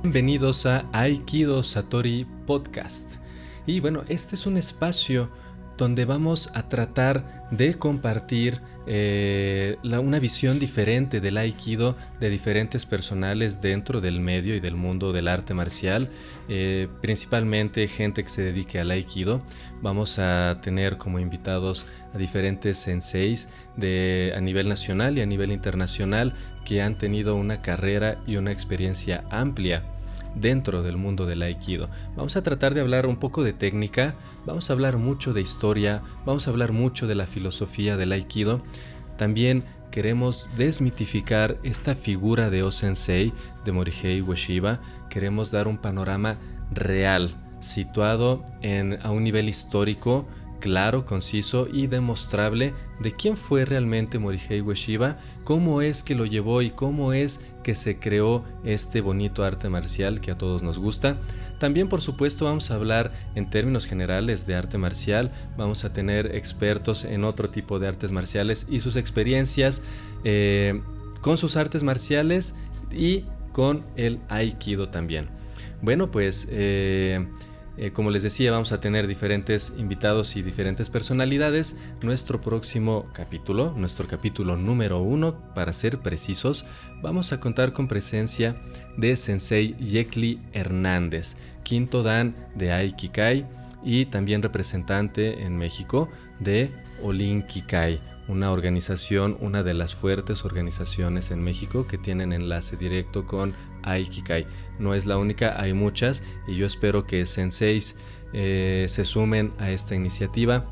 Bienvenidos a Aikido Satori Podcast. Y bueno, este es un espacio donde vamos a tratar de compartir eh, una visión diferente del aikido de diferentes personales dentro del medio y del mundo del arte marcial, eh, principalmente gente que se dedique al aikido. Vamos a tener como invitados a diferentes senseis de, a nivel nacional y a nivel internacional que han tenido una carrera y una experiencia amplia dentro del mundo del aikido. Vamos a tratar de hablar un poco de técnica, vamos a hablar mucho de historia, vamos a hablar mucho de la filosofía del aikido. También queremos desmitificar esta figura de O-sensei de Morihei Ueshiba. Queremos dar un panorama real, situado en, a un nivel histórico claro, conciso y demostrable de quién fue realmente Morihei Ueshiba, cómo es que lo llevó y cómo es que se creó este bonito arte marcial que a todos nos gusta. También por supuesto vamos a hablar en términos generales de arte marcial, vamos a tener expertos en otro tipo de artes marciales y sus experiencias eh, con sus artes marciales y con el aikido también. Bueno pues... Eh, eh, como les decía, vamos a tener diferentes invitados y diferentes personalidades. Nuestro próximo capítulo, nuestro capítulo número uno, para ser precisos, vamos a contar con presencia de Sensei Yekli Hernández, quinto dan de Aikikai y también representante en México de Olin Kikai una organización, una de las fuertes organizaciones en México que tienen enlace directo con Aikikai. No es la única, hay muchas y yo espero que Senseis eh, se sumen a esta iniciativa.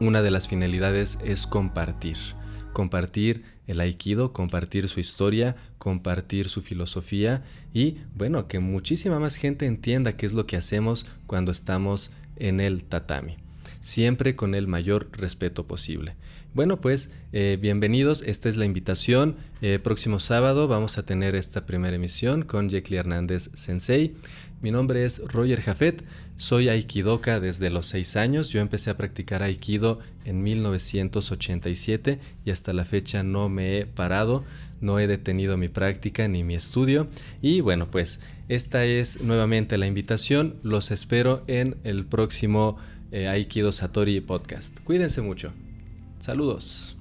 Una de las finalidades es compartir, compartir el aikido, compartir su historia, compartir su filosofía y bueno, que muchísima más gente entienda qué es lo que hacemos cuando estamos en el tatami, siempre con el mayor respeto posible. Bueno, pues eh, bienvenidos, esta es la invitación. Eh, próximo sábado vamos a tener esta primera emisión con Jekli Hernández Sensei. Mi nombre es Roger Jafet, soy aikidoka desde los 6 años. Yo empecé a practicar aikido en 1987 y hasta la fecha no me he parado, no he detenido mi práctica ni mi estudio. Y bueno, pues esta es nuevamente la invitación. Los espero en el próximo eh, Aikido Satori podcast. Cuídense mucho. Saludos.